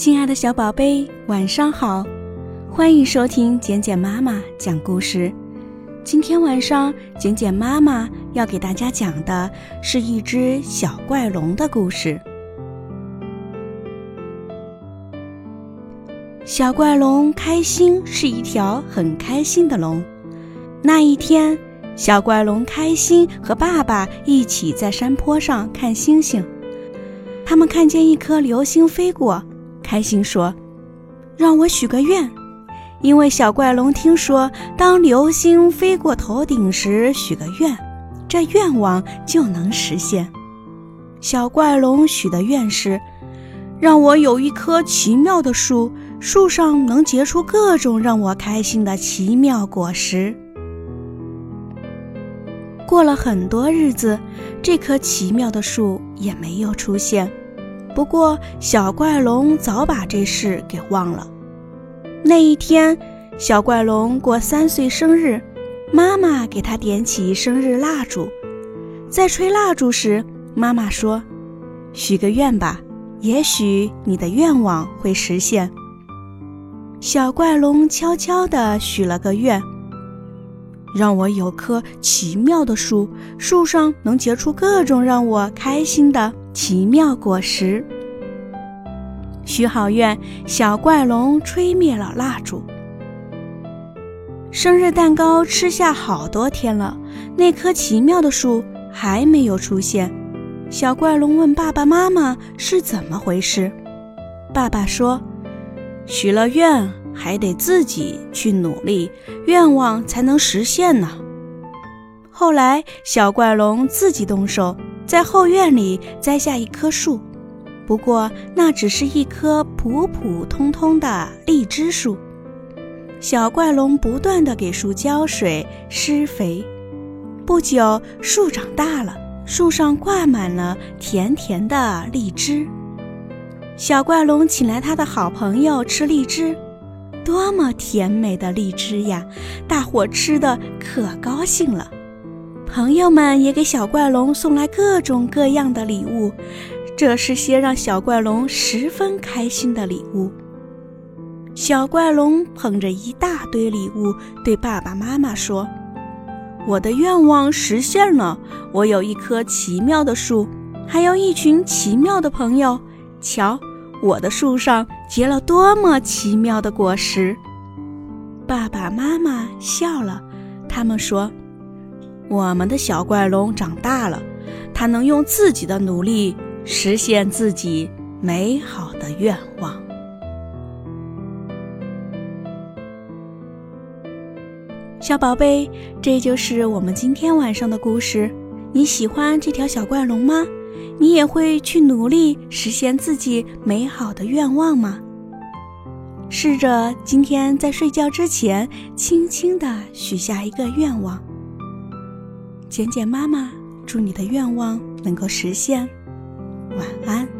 亲爱的小宝贝，晚上好！欢迎收听简简妈妈讲故事。今天晚上，简简妈妈要给大家讲的是一只小怪龙的故事。小怪龙开心是一条很开心的龙。那一天，小怪龙开心和爸爸一起在山坡上看星星。他们看见一颗流星飞过。开心说：“让我许个愿，因为小怪龙听说，当流星飞过头顶时许个愿，这愿望就能实现。”小怪龙许的愿是：“让我有一棵奇妙的树，树上能结出各种让我开心的奇妙果实。”过了很多日子，这棵奇妙的树也没有出现。不过，小怪龙早把这事给忘了。那一天，小怪龙过三岁生日，妈妈给他点起生日蜡烛。在吹蜡烛时，妈妈说：“许个愿吧，也许你的愿望会实现。”小怪龙悄悄地许了个愿：“让我有棵奇妙的树，树上能结出各种让我开心的。”奇妙果实。许好愿，小怪龙吹灭了蜡烛。生日蛋糕吃下好多天了，那棵奇妙的树还没有出现。小怪龙问爸爸妈妈是怎么回事。爸爸说：“许了愿还得自己去努力，愿望才能实现呢。”后来，小怪龙自己动手。在后院里栽下一棵树，不过那只是一棵普普通通的荔枝树。小怪龙不断地给树浇水、施肥。不久，树长大了，树上挂满了甜甜的荔枝。小怪龙请来他的好朋友吃荔枝，多么甜美的荔枝呀！大伙吃的可高兴了。朋友们也给小怪龙送来各种各样的礼物，这是些让小怪龙十分开心的礼物。小怪龙捧着一大堆礼物，对爸爸妈妈说：“我的愿望实现了，我有一棵奇妙的树，还有一群奇妙的朋友。瞧，我的树上结了多么奇妙的果实！”爸爸妈妈笑了，他们说。我们的小怪龙长大了，它能用自己的努力实现自己美好的愿望。小宝贝，这就是我们今天晚上的故事。你喜欢这条小怪龙吗？你也会去努力实现自己美好的愿望吗？试着今天在睡觉之前，轻轻地许下一个愿望。简简妈妈，祝你的愿望能够实现。晚安。